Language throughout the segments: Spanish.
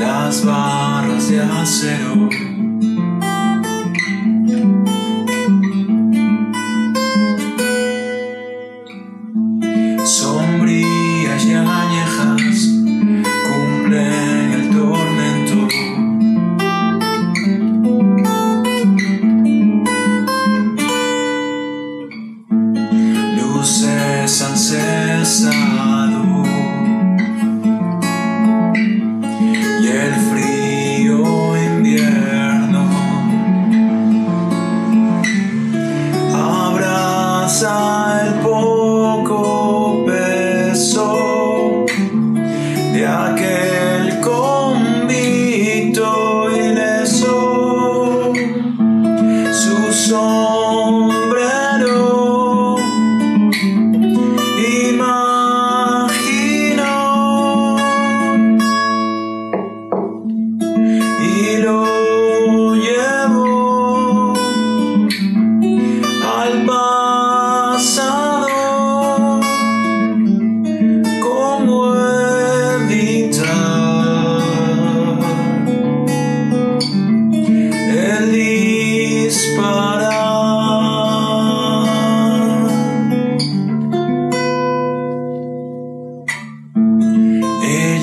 las barras de acero. Sombrías y añejas cumplen el tormento. Luces ancestras. Yeah, I can.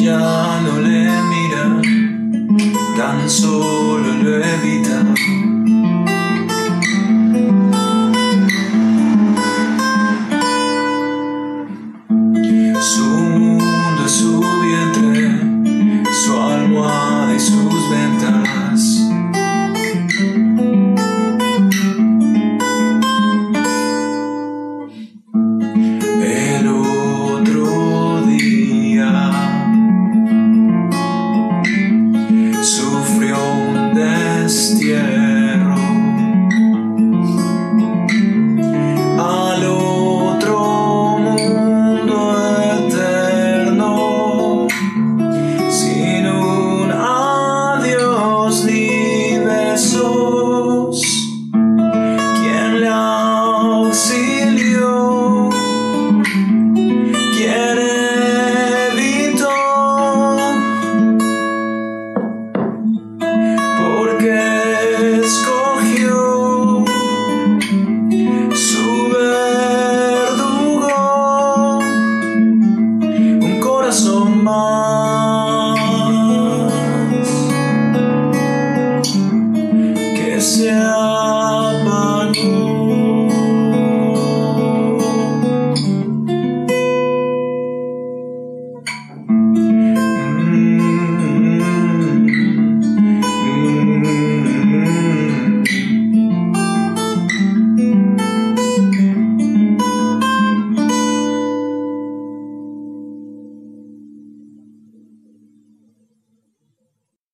ya no le mira. tan solo.